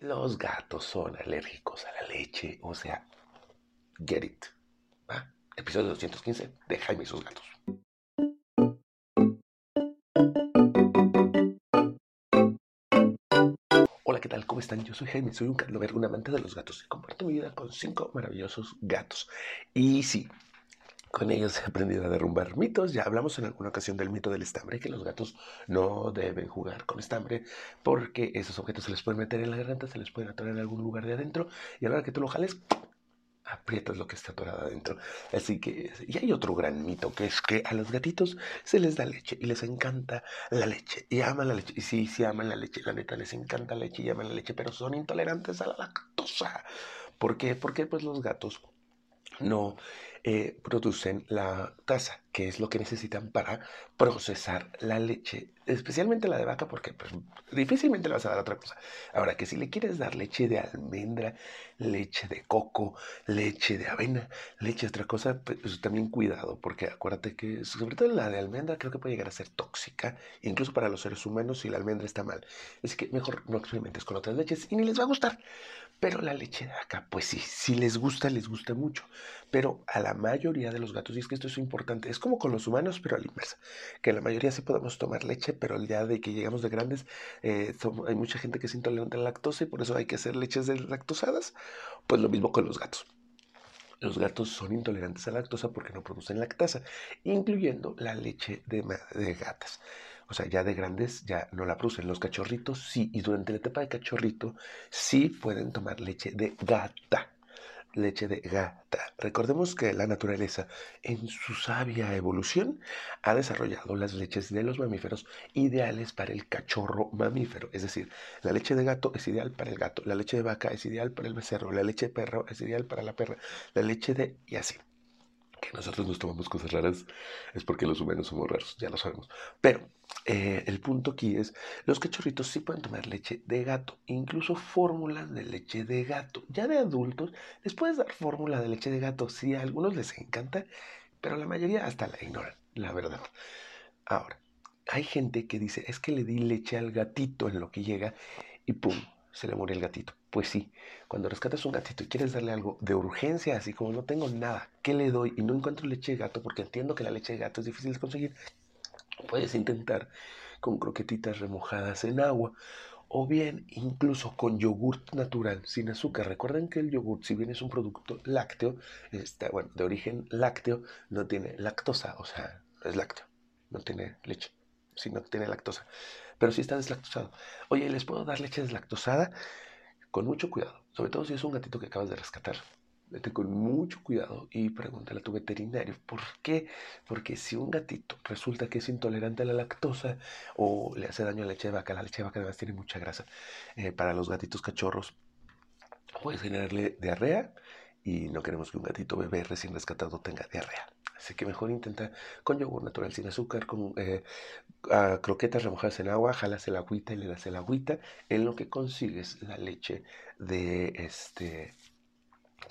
Los gatos son alérgicos a la leche, o sea, get it. ¿va? Episodio 215 de Jaime y sus gatos. Hola, ¿qué tal? ¿Cómo están? Yo soy Jaime, soy un carlover, un amante de los gatos y comparto mi vida con cinco maravillosos gatos. Y sí, con ellos he aprendido a derrumbar mitos. Ya hablamos en alguna ocasión del mito del estambre, que los gatos no deben jugar con estambre porque esos objetos se les pueden meter en la garganta, se les pueden atorar en algún lugar de adentro y a la hora que tú lo jales, aprietas lo que está atorado adentro. Así que, y hay otro gran mito, que es que a los gatitos se les da leche y les encanta la leche y aman la leche. Y sí, sí aman la leche, la neta les encanta la leche y aman la leche, pero son intolerantes a la lactosa. ¿Por qué? Porque pues los gatos no eh, producen la taza, que es lo que necesitan para procesar la leche, especialmente la de vaca, porque pues, difícilmente le vas a dar otra cosa. Ahora, que si le quieres dar leche de almendra, leche de coco, leche de avena, leche de otra cosa, pues también cuidado, porque acuérdate que sobre todo la de almendra creo que puede llegar a ser tóxica, incluso para los seres humanos si la almendra está mal. Así que mejor no experimentes con otras leches y ni les va a gustar. Pero la leche de vaca, pues sí, si les gusta, les gusta mucho. Pero a la mayoría de los gatos, y es que esto es importante, es como con los humanos, pero a la inversa, que la mayoría sí podemos tomar leche, pero el día de que llegamos de grandes, eh, hay mucha gente que es intolerante a la lactosa y por eso hay que hacer leches lactosadas, pues lo mismo con los gatos. Los gatos son intolerantes a la lactosa porque no producen lactasa, incluyendo la leche de, de gatas. O sea, ya de grandes ya no la producen. Los cachorritos sí, y durante la etapa de cachorrito sí pueden tomar leche de gata leche de gata. Recordemos que la naturaleza, en su sabia evolución, ha desarrollado las leches de los mamíferos ideales para el cachorro mamífero. Es decir, la leche de gato es ideal para el gato, la leche de vaca es ideal para el becerro, la leche de perro es ideal para la perra, la leche de... y así nosotros nos tomamos cosas raras es porque los humanos somos raros, ya lo sabemos. Pero eh, el punto aquí es, los cachorritos sí pueden tomar leche de gato, incluso fórmulas de leche de gato. Ya de adultos les puedes dar fórmula de leche de gato, sí, a algunos les encanta, pero la mayoría hasta la ignoran, la verdad. Ahora, hay gente que dice, es que le di leche al gatito en lo que llega y pum, se le muere el gatito. Pues sí, cuando rescatas un gatito y quieres darle algo de urgencia, así como no tengo nada, ¿qué le doy? Y no encuentro leche de gato, porque entiendo que la leche de gato es difícil de conseguir, puedes intentar con croquetitas remojadas en agua o bien incluso con yogurt natural sin azúcar. Recuerden que el yogurt, si bien es un producto lácteo, está, bueno, de origen lácteo, no tiene lactosa, o sea, es lácteo, no tiene leche, sino que tiene lactosa pero sí está deslactosado. Oye, ¿les puedo dar leche deslactosada? Con mucho cuidado, sobre todo si es un gatito que acabas de rescatar. Vete con mucho cuidado y pregúntale a tu veterinario. ¿Por qué? Porque si un gatito resulta que es intolerante a la lactosa o le hace daño a la leche de vaca, la leche de vaca además tiene mucha grasa. Eh, para los gatitos cachorros puede generarle diarrea y no queremos que un gatito bebé recién rescatado tenga diarrea. Así que mejor intenta con yogur natural sin azúcar, con eh, croquetas remojadas en agua, jalas el agüita y le das el agüita, en lo que consigues la leche de este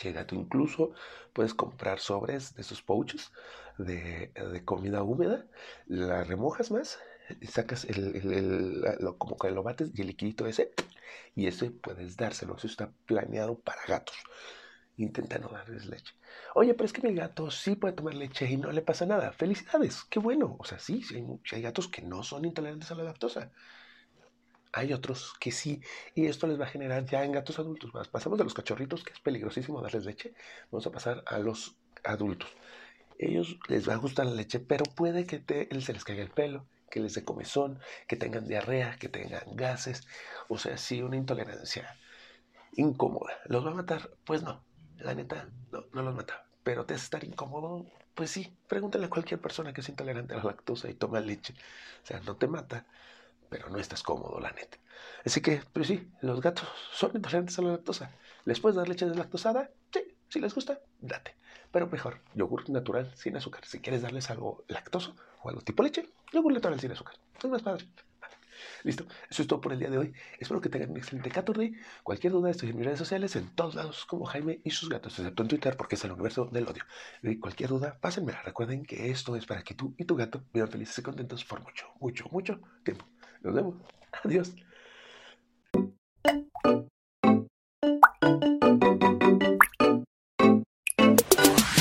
gato. Incluso puedes comprar sobres de esos pouches de, comida húmeda, la remojas más, sacas el, como que lo bates y el liquidito ese, y ese puedes dárselo. Eso está planeado para gatos intenta no darles leche. Oye, pero es que mi gato sí puede tomar leche y no le pasa nada. Felicidades, qué bueno. O sea, sí, hay, gatos que no son intolerantes a la lactosa. Hay otros que sí, y esto les va a generar ya en gatos adultos. Pasamos de los cachorritos, que es peligrosísimo darles leche, vamos a pasar a los adultos. Ellos les va a gustar la leche, pero puede que te, se les caiga el pelo, que les dé comezón, que tengan diarrea, que tengan gases, o sea, sí, una intolerancia incómoda. ¿Los va a matar? Pues no, la neta, no, no los mata. Pero te hace estar incómodo, pues sí, pregúntale a cualquier persona que es intolerante a la lactosa y toma leche. O sea, no te mata, pero no estás cómodo, la neta. Así que, pues sí, los gatos son intolerantes a la lactosa. ¿Les puedes dar leche deslactosada? Sí, si les gusta, date. Pero mejor, yogur natural sin azúcar. Si quieres darles algo lactoso o algo tipo leche, yogur natural sin azúcar. Es más padre. Listo, eso es todo por el día de hoy. Espero que tengan un excelente Caturday. Cualquier duda, estoy en mis redes sociales, en todos lados, como Jaime y sus gatos, excepto en Twitter, porque es el universo del odio. Cualquier duda, pásenmela. Recuerden que esto es para que tú y tu gato vivan felices y contentos por mucho, mucho, mucho tiempo. Nos vemos. Adiós.